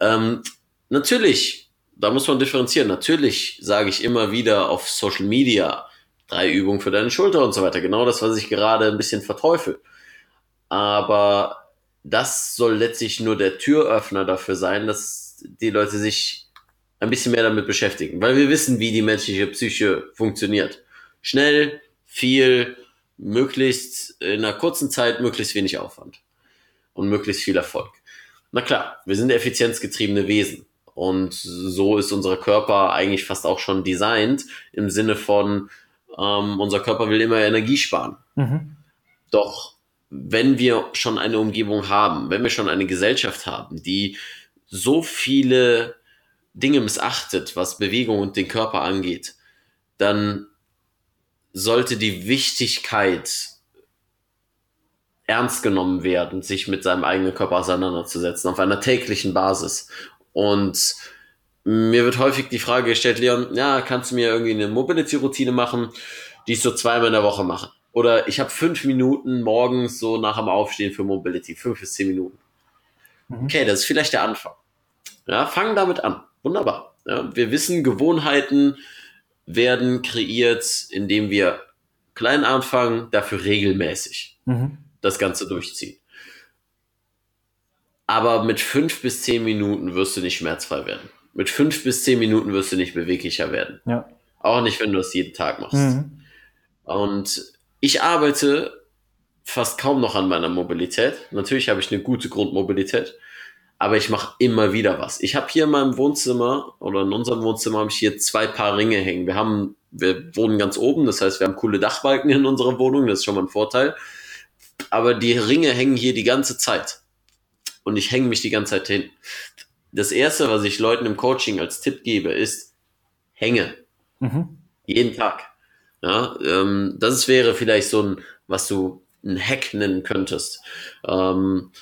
Ähm, natürlich, da muss man differenzieren. Natürlich sage ich immer wieder auf Social Media drei Übungen für deine Schulter und so weiter. Genau das, was ich gerade ein bisschen verteufel. Aber das soll letztlich nur der Türöffner dafür sein, dass die Leute sich ein bisschen mehr damit beschäftigen, weil wir wissen, wie die menschliche Psyche funktioniert. Schnell, viel, möglichst in einer kurzen Zeit, möglichst wenig Aufwand und möglichst viel Erfolg. Na klar, wir sind effizienzgetriebene Wesen und so ist unser Körper eigentlich fast auch schon designt im Sinne von, ähm, unser Körper will immer Energie sparen. Mhm. Doch wenn wir schon eine Umgebung haben, wenn wir schon eine Gesellschaft haben, die so viele Dinge missachtet, was Bewegung und den Körper angeht, dann sollte die Wichtigkeit ernst genommen werden, sich mit seinem eigenen Körper auseinanderzusetzen, auf einer täglichen Basis. Und mir wird häufig die Frage gestellt, Leon, ja, kannst du mir irgendwie eine Mobility-Routine machen, die ich so zweimal in der Woche mache? Oder ich habe fünf Minuten morgens so nach dem Aufstehen für Mobility, fünf bis zehn Minuten. Mhm. Okay, das ist vielleicht der Anfang. Ja, fangen damit an. Wunderbar. Ja, wir wissen, Gewohnheiten werden kreiert, indem wir klein anfangen, dafür regelmäßig mhm. das Ganze durchziehen. Aber mit fünf bis zehn Minuten wirst du nicht schmerzfrei werden. Mit fünf bis zehn Minuten wirst du nicht beweglicher werden. Ja. Auch nicht, wenn du das jeden Tag machst. Mhm. Und ich arbeite fast kaum noch an meiner Mobilität. Natürlich habe ich eine gute Grundmobilität, aber ich mache immer wieder was. Ich habe hier in meinem Wohnzimmer oder in unserem Wohnzimmer habe ich hier zwei Paar Ringe hängen. Wir haben, wir wohnen ganz oben, das heißt, wir haben coole Dachbalken in unserer Wohnung, das ist schon mal ein Vorteil. Aber die Ringe hängen hier die ganze Zeit. Und ich hänge mich die ganze Zeit hin. Das erste, was ich Leuten im Coaching als Tipp gebe, ist, hänge. Mhm. Jeden Tag. Ja, ähm, das wäre vielleicht so ein, was du ein Hack nennen könntest. Ähm,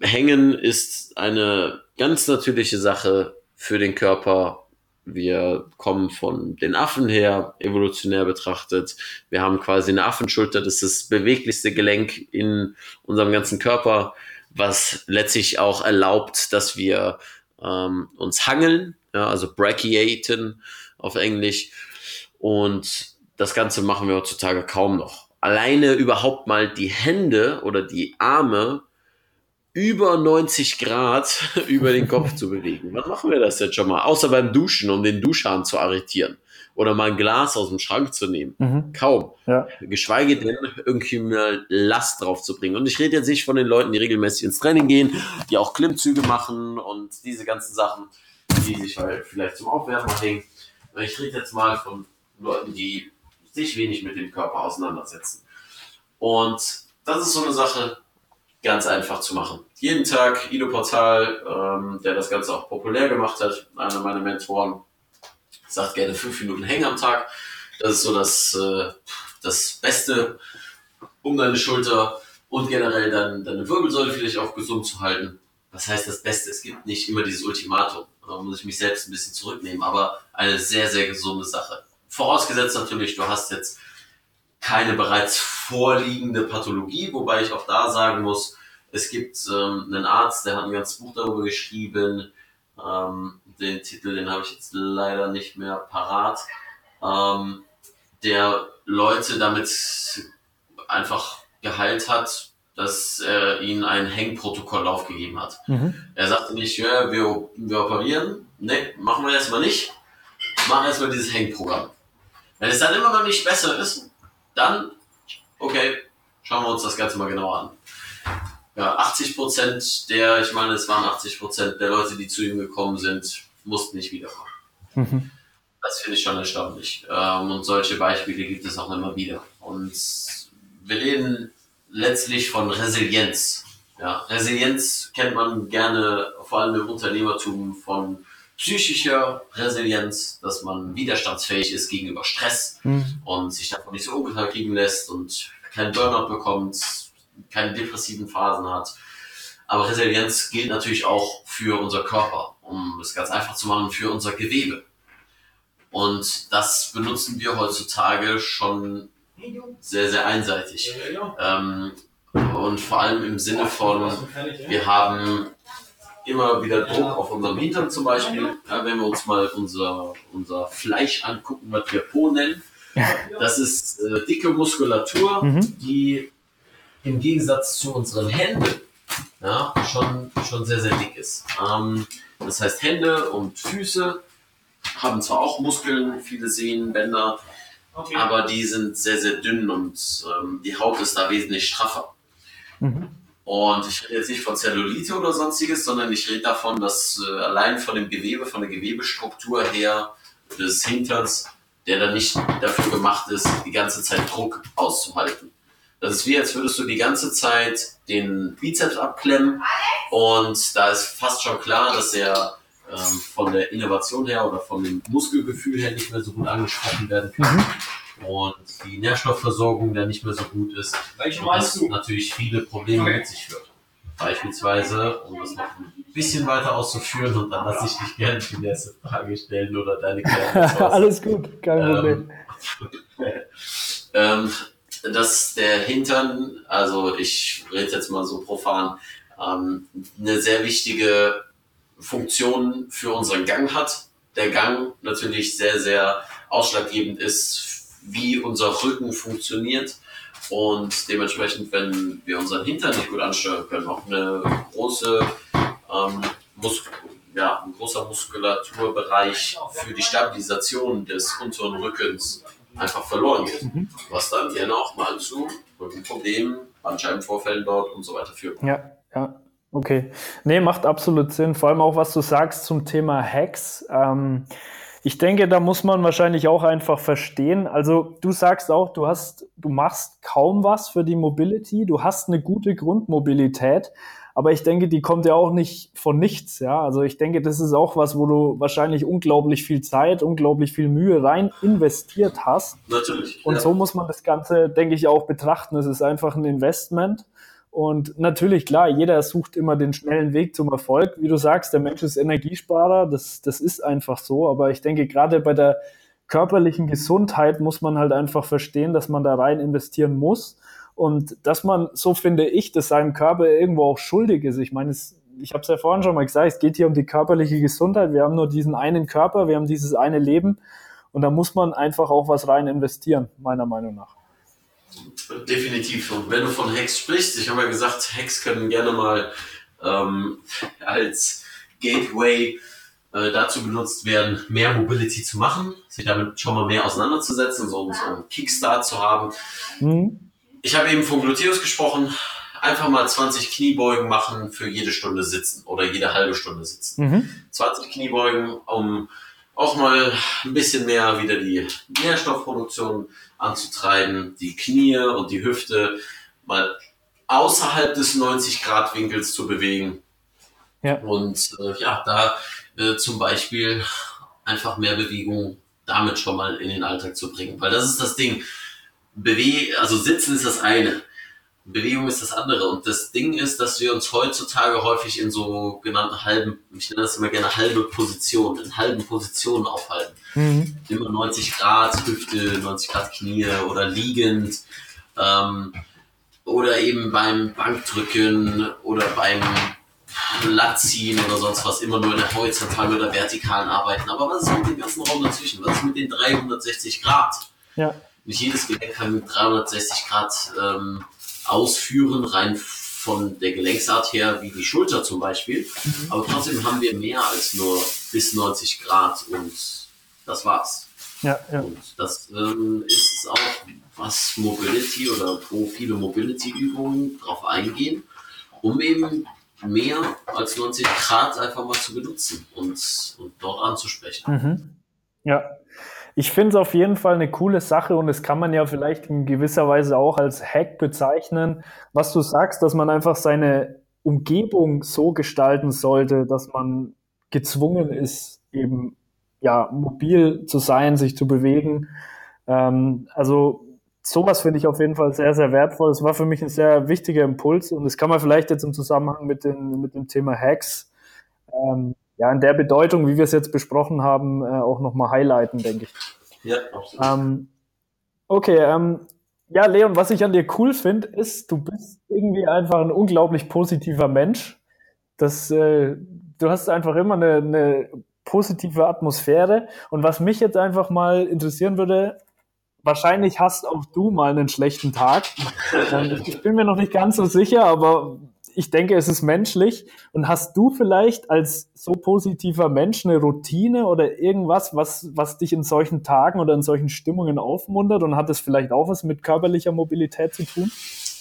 Hängen ist eine ganz natürliche Sache für den Körper. Wir kommen von den Affen her, evolutionär betrachtet. Wir haben quasi eine Affenschulter, das ist das beweglichste Gelenk in unserem ganzen Körper, was letztlich auch erlaubt, dass wir ähm, uns hangeln, ja, also brachiaten auf Englisch. Und das Ganze machen wir heutzutage kaum noch. Alleine überhaupt mal die Hände oder die Arme über 90 Grad über den Kopf zu bewegen. Wann machen wir das jetzt schon mal? Außer beim Duschen, um den Duschhahn zu arretieren. Oder mal ein Glas aus dem Schrank zu nehmen. Mhm. Kaum. Ja. Geschweige denn, irgendwie mal Last drauf zu bringen. Und ich rede jetzt nicht von den Leuten, die regelmäßig ins Training gehen, die auch Klimmzüge machen und diese ganzen Sachen, die sich halt vielleicht zum Aufwärmen hängen. Ich rede jetzt mal von Leuten, die sich wenig mit dem Körper auseinandersetzen. Und das ist so eine Sache, ganz einfach zu machen. Jeden Tag Ido Portal, ähm, der das Ganze auch populär gemacht hat, einer meiner Mentoren, sagt gerne fünf Minuten hängen am Tag. Das ist so das, äh, das Beste, um deine Schulter und generell dann deine Wirbelsäule vielleicht auch gesund zu halten. Was heißt das Beste? Es gibt nicht immer dieses Ultimatum. Da muss ich mich selbst ein bisschen zurücknehmen, aber eine sehr, sehr gesunde Sache. Vorausgesetzt natürlich, du hast jetzt keine bereits vorliegende Pathologie, wobei ich auch da sagen muss, es gibt ähm, einen Arzt, der hat ein ganzes Buch darüber geschrieben. Ähm, den Titel, den habe ich jetzt leider nicht mehr parat. Ähm, der Leute damit einfach geheilt hat, dass er ihnen ein Hängprotokoll aufgegeben hat. Mhm. Er sagte nicht, ja, wir, wir operieren. Ne, machen wir erstmal nicht. Machen erstmal dieses Hängprogramm. Wenn es dann immer noch nicht besser ist, dann, okay, schauen wir uns das Ganze mal genauer an. Ja, 80 Prozent der, ich meine, es waren 80 Prozent der Leute, die zu ihm gekommen sind, mussten nicht wiederkommen. Mhm. Das finde ich schon erstaunlich. Ähm, und solche Beispiele gibt es auch immer wieder. Und wir reden letztlich von Resilienz. Ja, Resilienz kennt man gerne, vor allem im Unternehmertum, von psychischer Resilienz, dass man widerstandsfähig ist gegenüber Stress mhm. und sich davon nicht so unterkriegen lässt und keinen Burnout bekommt, keine depressiven Phasen hat. Aber Resilienz gilt natürlich auch für unser Körper, um es ganz einfach zu machen, für unser Gewebe. Und das benutzen wir heutzutage schon sehr, sehr einseitig. Ähm, und vor allem im Sinne von, wir haben immer wieder Druck auf unserem Hintern zum Beispiel. Ja, wenn wir uns mal unser, unser Fleisch angucken, was wir Po nennen, das ist äh, dicke Muskulatur, mhm. die im Gegensatz zu unseren Händen ja, schon, schon sehr, sehr dick ist. Ähm, das heißt, Hände und Füße haben zwar auch Muskeln, viele Sehnen, Bänder, okay. aber die sind sehr, sehr dünn und ähm, die Haut ist da wesentlich straffer. Mhm. Und ich rede jetzt nicht von Zellulite oder sonstiges, sondern ich rede davon, dass äh, allein von dem Gewebe, von der Gewebestruktur her des Hinterns, der dann nicht dafür gemacht ist, die ganze Zeit Druck auszuhalten. Das ist wie, als würdest du die ganze Zeit den Bizeps abklemmen und da ist fast schon klar, dass er ähm, von der Innovation her oder von dem Muskelgefühl her nicht mehr so gut angesprochen werden kann. Mhm. Und die Nährstoffversorgung der nicht mehr so gut ist. Welche was du? natürlich viele Probleme okay. mit sich führt. Beispielsweise, um das noch ein bisschen weiter auszuführen und dann lasse ich dich gerne die nächste Frage stellen oder deine. Alles gut, kein ähm, Problem. Ähm, dass der Hintern, also ich rede jetzt mal so profan, ähm, eine sehr wichtige Funktion für unseren Gang hat. Der Gang natürlich sehr, sehr ausschlaggebend ist, wie unser Rücken funktioniert. Und dementsprechend, wenn wir unseren Hintern nicht gut ansteuern können, auch eine große, ähm, Mus ja, ein großer Muskulaturbereich für die Stabilisation des unteren Rückens einfach verloren geht. Mhm. Was dann gerne auch mal zu Rückenproblemen, Bandscheibenvorfällen dort und so weiter führt. Ja, ja. Okay. Nee, macht absolut Sinn. Vor allem auch, was du sagst zum Thema Hacks. Ähm, ich denke, da muss man wahrscheinlich auch einfach verstehen. Also du sagst auch, du hast, du machst kaum was für die Mobility. Du hast eine gute Grundmobilität. Aber ich denke, die kommt ja auch nicht von nichts, ja. Also ich denke, das ist auch was, wo du wahrscheinlich unglaublich viel Zeit, unglaublich viel Mühe rein investiert hast. Natürlich. Und ja. so muss man das Ganze, denke ich, auch betrachten. Es ist einfach ein Investment. Und natürlich, klar, jeder sucht immer den schnellen Weg zum Erfolg. Wie du sagst, der Mensch ist Energiesparer, das, das ist einfach so. Aber ich denke, gerade bei der körperlichen Gesundheit muss man halt einfach verstehen, dass man da rein investieren muss. Und dass man, so finde ich, dass seinem Körper irgendwo auch schuldig ist. Ich meine, es, ich habe es ja vorhin schon mal gesagt, es geht hier um die körperliche Gesundheit. Wir haben nur diesen einen Körper, wir haben dieses eine Leben. Und da muss man einfach auch was rein investieren, meiner Meinung nach. Definitiv. Und wenn du von Hacks sprichst, ich habe ja gesagt, Hacks können gerne mal ähm, als Gateway äh, dazu benutzt werden, mehr Mobility zu machen, sich damit schon mal mehr auseinanderzusetzen, so, so einen Kickstart zu haben. Mhm. Ich habe eben von Gluteus gesprochen. Einfach mal 20 Kniebeugen machen für jede Stunde sitzen oder jede halbe Stunde sitzen. Mhm. 20 Kniebeugen, um auch mal ein bisschen mehr wieder die Nährstoffproduktion anzutreiben, die Knie und die Hüfte mal außerhalb des 90 Grad Winkels zu bewegen. Ja. Und äh, ja, da äh, zum Beispiel einfach mehr Bewegung damit schon mal in den Alltag zu bringen. Weil das ist das Ding. Bewe also sitzen ist das eine. Bewegung ist das andere. Und das Ding ist, dass wir uns heutzutage häufig in so genannten halben, ich nenne das immer gerne halbe Positionen, in halben Positionen aufhalten. Mhm. Immer 90 Grad Hüfte, 90 Grad Knie oder liegend. Ähm, oder eben beim Bankdrücken oder beim Latziehen oder sonst was, immer nur in der horizontalen oder vertikalen arbeiten. Aber was ist mit dem ganzen Raum dazwischen? Was ist mit den 360 Grad? Ja. Nicht jedes Gelenk kann mit 360 Grad ähm, ausführen, rein von der Gelenksart her, wie die Schulter zum Beispiel. Mhm. Aber trotzdem haben wir mehr als nur bis 90 Grad und das war's. Ja, ja. Und das ähm, ist auch, was Mobility oder wo viele Mobility-Übungen drauf eingehen, um eben mehr als 90 Grad einfach mal zu benutzen und, und dort anzusprechen. Mhm. Ja, ich finde es auf jeden Fall eine coole Sache und das kann man ja vielleicht in gewisser Weise auch als Hack bezeichnen, was du sagst, dass man einfach seine Umgebung so gestalten sollte, dass man gezwungen ist, eben ja, mobil zu sein, sich zu bewegen. Ähm, also sowas finde ich auf jeden Fall sehr, sehr wertvoll. Es war für mich ein sehr wichtiger Impuls und das kann man vielleicht jetzt im Zusammenhang mit, den, mit dem Thema Hacks ähm, ja, in der Bedeutung, wie wir es jetzt besprochen haben, äh, auch nochmal highlighten, denke ich. Ja, absolut. Ähm, okay, ähm, ja, Leon, was ich an dir cool finde, ist, du bist irgendwie einfach ein unglaublich positiver Mensch. Das, äh, du hast einfach immer eine, eine positive Atmosphäre. Und was mich jetzt einfach mal interessieren würde, wahrscheinlich hast auch du mal einen schlechten Tag. ich bin mir noch nicht ganz so sicher, aber ich denke, es ist menschlich. Und hast du vielleicht als so positiver Mensch eine Routine oder irgendwas, was, was dich in solchen Tagen oder in solchen Stimmungen aufmuntert? Und hat es vielleicht auch was mit körperlicher Mobilität zu tun?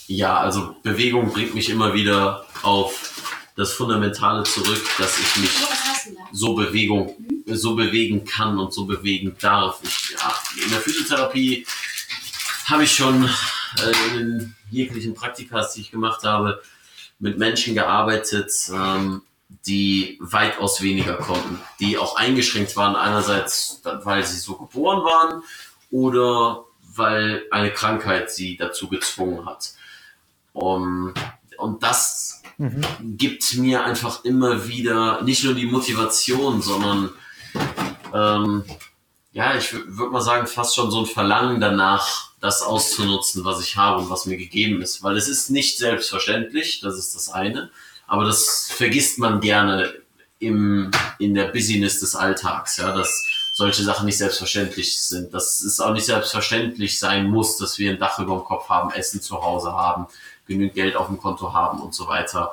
Ja, also Bewegung bringt mich immer wieder auf das Fundamentale zurück, dass ich mich so Bewegung, so bewegen kann und so bewegen darf. Ich, ja, in der Physiotherapie habe ich schon äh, in den jeglichen Praktikas, die ich gemacht habe, mit Menschen gearbeitet, ähm, die weitaus weniger konnten, die auch eingeschränkt waren, einerseits, weil sie so geboren waren oder weil eine Krankheit sie dazu gezwungen hat. Um, und das mhm. gibt mir einfach immer wieder nicht nur die Motivation, sondern ähm, ja, ich würde mal sagen, fast schon so ein Verlangen danach, das auszunutzen, was ich habe und was mir gegeben ist. Weil es ist nicht selbstverständlich, das ist das eine, aber das vergisst man gerne im, in der Business des Alltags, ja, dass solche Sachen nicht selbstverständlich sind, dass es auch nicht selbstverständlich sein muss, dass wir ein Dach über dem Kopf haben, Essen zu Hause haben, genügend Geld auf dem Konto haben und so weiter.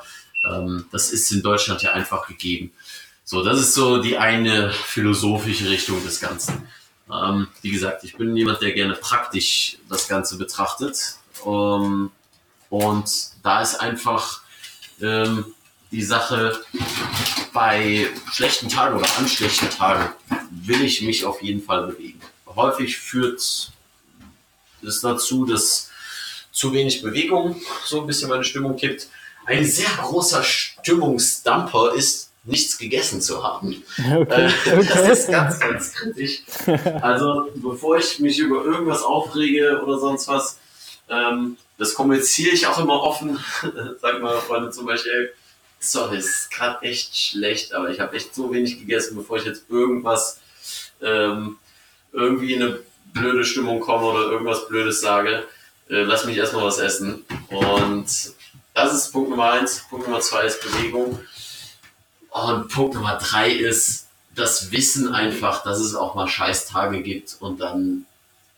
Ähm, das ist in Deutschland ja einfach gegeben. So, das ist so die eine philosophische Richtung des Ganzen. Ähm, wie gesagt, ich bin jemand, der gerne praktisch das Ganze betrachtet. Ähm, und da ist einfach ähm, die Sache bei schlechten Tagen oder an schlechten Tagen will ich mich auf jeden Fall bewegen. Häufig führt es dazu, dass zu wenig Bewegung so ein bisschen meine Stimmung kippt. Ein sehr großer Stimmungsdumper ist nichts gegessen zu haben. Okay, äh, okay. Das ist ganz, ganz kritisch. Also bevor ich mich über irgendwas aufrege oder sonst was, ähm, das kommuniziere ich auch immer offen. Sag mal, Freunde zum Beispiel, sorry, es ist gerade echt schlecht, aber ich habe echt so wenig gegessen, bevor ich jetzt irgendwas ähm, irgendwie in eine blöde Stimmung komme oder irgendwas Blödes sage. Äh, lass mich erstmal was essen. Und das ist Punkt Nummer eins. Punkt Nummer zwei ist Bewegung. Und Punkt Nummer drei ist das Wissen einfach, dass es auch mal Scheißtage gibt und dann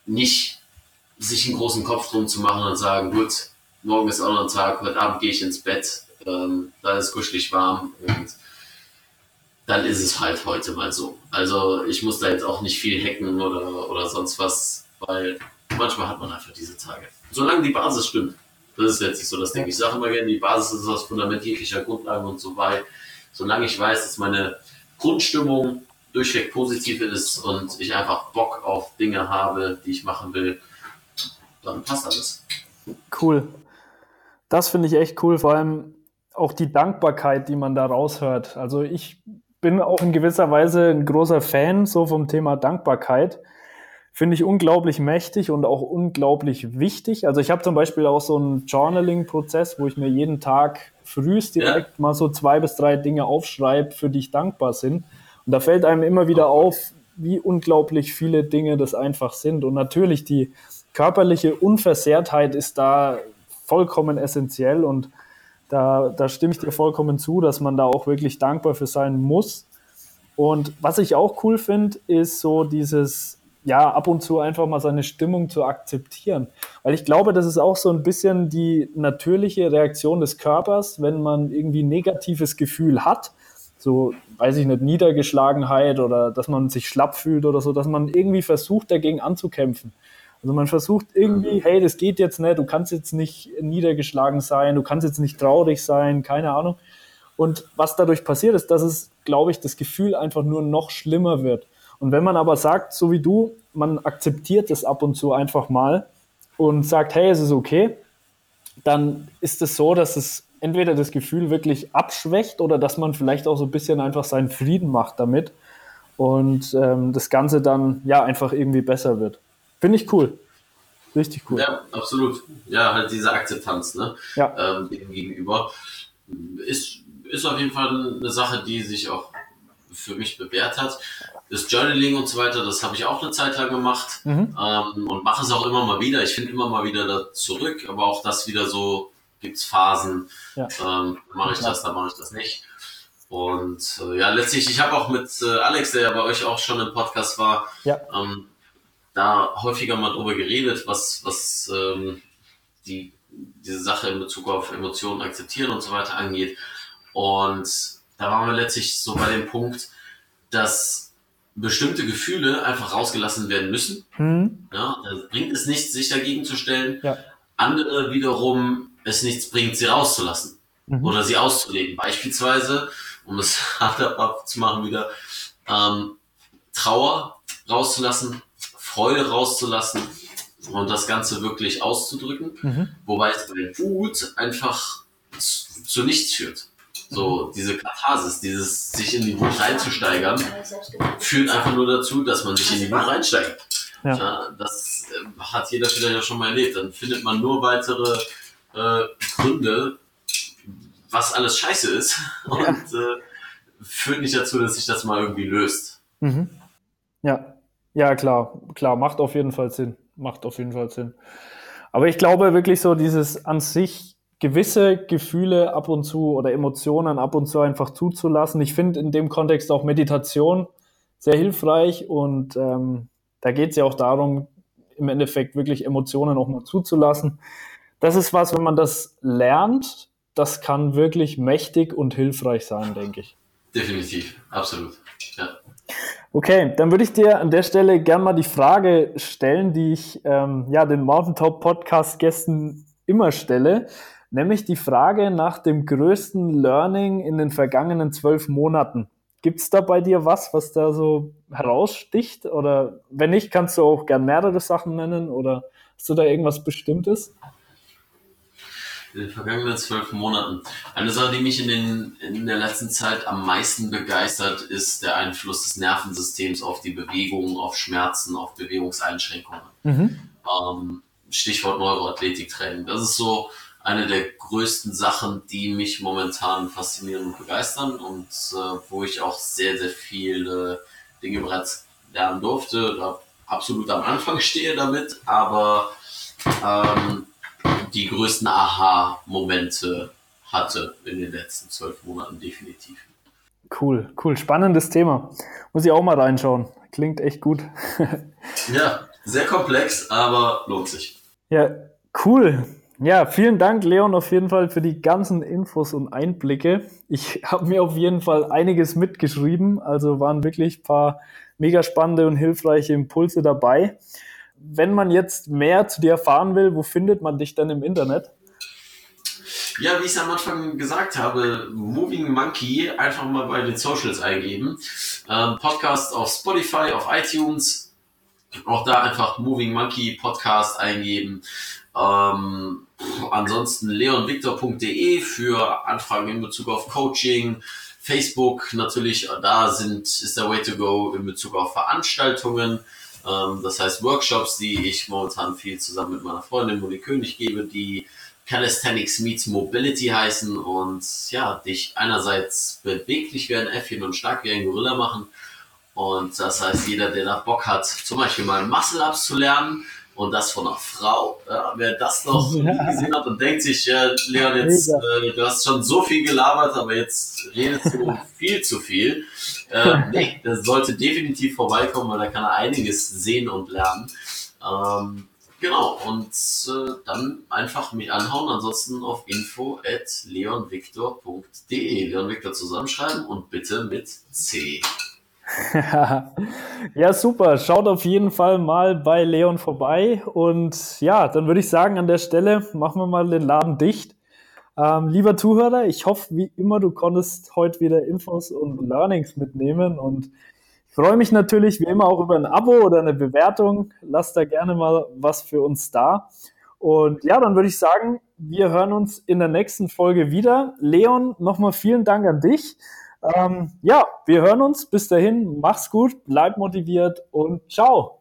nicht sich einen großen Kopf drum zu machen und sagen, gut, morgen ist auch noch ein Tag, heute Abend gehe ich ins Bett, ähm, da ist kuschelig warm und dann ist es halt heute mal so. Also ich muss da jetzt auch nicht viel hacken oder, oder sonst was, weil manchmal hat man einfach diese Tage. Solange die Basis stimmt. Das ist jetzt nicht so das Ding. Ich sage immer gerne, die Basis ist das Fundament jeglicher Grundlagen und so weiter solange ich weiß, dass meine Grundstimmung durchweg positiv ist und ich einfach Bock auf Dinge habe, die ich machen will, dann passt alles. Cool. Das finde ich echt cool, vor allem auch die Dankbarkeit, die man da raushört. Also ich bin auch in gewisser Weise ein großer Fan so vom Thema Dankbarkeit. Finde ich unglaublich mächtig und auch unglaublich wichtig. Also ich habe zum Beispiel auch so einen Journaling-Prozess, wo ich mir jeden Tag frühst direkt ja. mal so zwei bis drei Dinge aufschreibe, für die ich dankbar bin. Und da fällt einem immer wieder auf, wie unglaublich viele Dinge das einfach sind. Und natürlich die körperliche Unversehrtheit ist da vollkommen essentiell und da, da stimme ich dir vollkommen zu, dass man da auch wirklich dankbar für sein muss. Und was ich auch cool finde, ist so dieses ja, ab und zu einfach mal seine Stimmung zu akzeptieren. Weil ich glaube, das ist auch so ein bisschen die natürliche Reaktion des Körpers, wenn man irgendwie ein negatives Gefühl hat, so, weiß ich nicht, Niedergeschlagenheit oder dass man sich schlapp fühlt oder so, dass man irgendwie versucht, dagegen anzukämpfen. Also man versucht irgendwie, hey, das geht jetzt nicht, du kannst jetzt nicht niedergeschlagen sein, du kannst jetzt nicht traurig sein, keine Ahnung. Und was dadurch passiert ist, dass es, glaube ich, das Gefühl einfach nur noch schlimmer wird. Und wenn man aber sagt, so wie du, man akzeptiert es ab und zu einfach mal und sagt, hey, es ist okay, dann ist es so, dass es entweder das Gefühl wirklich abschwächt oder dass man vielleicht auch so ein bisschen einfach seinen Frieden macht damit und ähm, das Ganze dann ja einfach irgendwie besser wird. Finde ich cool. Richtig cool. Ja, absolut. Ja, halt diese Akzeptanz, ne? Ja. Ähm, dem gegenüber. Ist, ist auf jeden Fall eine Sache, die sich auch für mich bewährt hat. Das Journaling und so weiter, das habe ich auch eine Zeit lang gemacht mhm. ähm, und mache es auch immer mal wieder. Ich finde immer mal wieder da zurück, aber auch das wieder so gibt es Phasen. Ja. Ähm, mache ich das, dann mache ich das nicht. Und äh, ja, letztlich, ich habe auch mit äh, Alex, der ja bei euch auch schon im Podcast war, ja. ähm, da häufiger mal drüber geredet, was, was ähm, die, diese Sache in Bezug auf Emotionen akzeptieren und so weiter angeht. Und da waren wir letztlich so bei dem Punkt, dass bestimmte Gefühle einfach rausgelassen werden müssen. Mhm. Ja, bringt es nichts, sich dagegen zu stellen. Ja. Andere wiederum es nichts bringt, sie rauszulassen mhm. oder sie auszuleben. Beispielsweise, um es hart zu machen wieder, ähm, Trauer rauszulassen, Freude rauszulassen und das Ganze wirklich auszudrücken. Mhm. Wobei es bei Wut einfach zu, zu nichts führt. So, diese Katharsis, dieses sich in die Wut reinzusteigern, führt einfach nur dazu, dass man sich in die Wut reinsteigt. Ja. ja das äh, hat jeder vielleicht ja schon mal erlebt. Dann findet man nur weitere äh, Gründe, was alles scheiße ist und äh, führt nicht dazu, dass sich das mal irgendwie löst. Mhm. Ja, ja, klar, klar, macht auf jeden Fall Sinn. Macht auf jeden Fall Sinn. Aber ich glaube wirklich so, dieses an sich gewisse Gefühle ab und zu oder Emotionen ab und zu einfach zuzulassen. Ich finde in dem Kontext auch Meditation sehr hilfreich und ähm, da geht es ja auch darum, im Endeffekt wirklich Emotionen auch mal zuzulassen das ist was, wenn man das lernt, das kann wirklich mächtig und hilfreich sein, denke ich. Definitiv, absolut. Ja. Okay, dann würde ich dir an der Stelle gerne mal die Frage stellen, die ich ähm, ja, den Mountaintop Podcast Gästen immer stelle, nämlich die Frage nach dem größten Learning in den vergangenen zwölf Monaten. Gibt es da bei dir was, was da so heraussticht? Oder wenn nicht, kannst du auch gern mehrere Sachen nennen oder hast du da irgendwas Bestimmtes? in den vergangenen zwölf Monaten. Eine Sache, die mich in, den, in der letzten Zeit am meisten begeistert, ist der Einfluss des Nervensystems auf die Bewegung, auf Schmerzen, auf Bewegungseinschränkungen. Mhm. Ähm, Stichwort Neuroathletiktraining. Das ist so eine der größten Sachen, die mich momentan faszinieren und begeistern und äh, wo ich auch sehr, sehr viele Dinge bereits lernen durfte. Da absolut am Anfang stehe damit, aber ähm, die größten Aha-Momente hatte in den letzten zwölf Monaten definitiv. Cool, cool, spannendes Thema. Muss ich auch mal reinschauen. Klingt echt gut. ja, sehr komplex, aber lohnt sich. Ja, cool. Ja, vielen Dank, Leon, auf jeden Fall für die ganzen Infos und Einblicke. Ich habe mir auf jeden Fall einiges mitgeschrieben, also waren wirklich ein paar mega spannende und hilfreiche Impulse dabei wenn man jetzt mehr zu dir erfahren will, wo findet man dich denn im Internet? Ja, wie ich es am Anfang gesagt habe, Moving Monkey einfach mal bei den Socials eingeben. Ähm, Podcast auf Spotify, auf iTunes. Auch da einfach Moving Monkey Podcast eingeben. Ähm, ansonsten leonvictor.de für Anfragen in Bezug auf Coaching. Facebook natürlich, da sind, ist der Way to go in Bezug auf Veranstaltungen. Ähm, das heißt Workshops, die ich momentan viel zusammen mit meiner Freundin Moni König gebe, die Calisthenics Meets Mobility heißen und ja, dich einerseits beweglich wie ein Äffchen und stark wie ein Gorilla machen. Und das heißt, jeder, der da Bock hat, zum Beispiel mal Muscle-Ups zu lernen, und das von einer Frau. Ja, wer das noch nie gesehen hat und denkt sich, ja, Leon, jetzt, äh, du hast schon so viel gelabert, aber jetzt redest du viel zu viel. Äh, nee, das sollte definitiv vorbeikommen, weil da kann er einiges sehen und lernen. Ähm, genau, und äh, dann einfach mich anhauen, ansonsten auf info at leonvictor.de. Leon Victor zusammenschreiben und bitte mit C. ja, super. Schaut auf jeden Fall mal bei Leon vorbei. Und ja, dann würde ich sagen, an der Stelle machen wir mal den Laden dicht. Ähm, lieber Zuhörer, ich hoffe, wie immer, du konntest heute wieder Infos und Learnings mitnehmen. Und ich freue mich natürlich wie immer auch über ein Abo oder eine Bewertung. Lass da gerne mal was für uns da. Und ja, dann würde ich sagen, wir hören uns in der nächsten Folge wieder. Leon, nochmal vielen Dank an dich. Ähm, ja, wir hören uns. Bis dahin, mach's gut, bleib motiviert und ciao.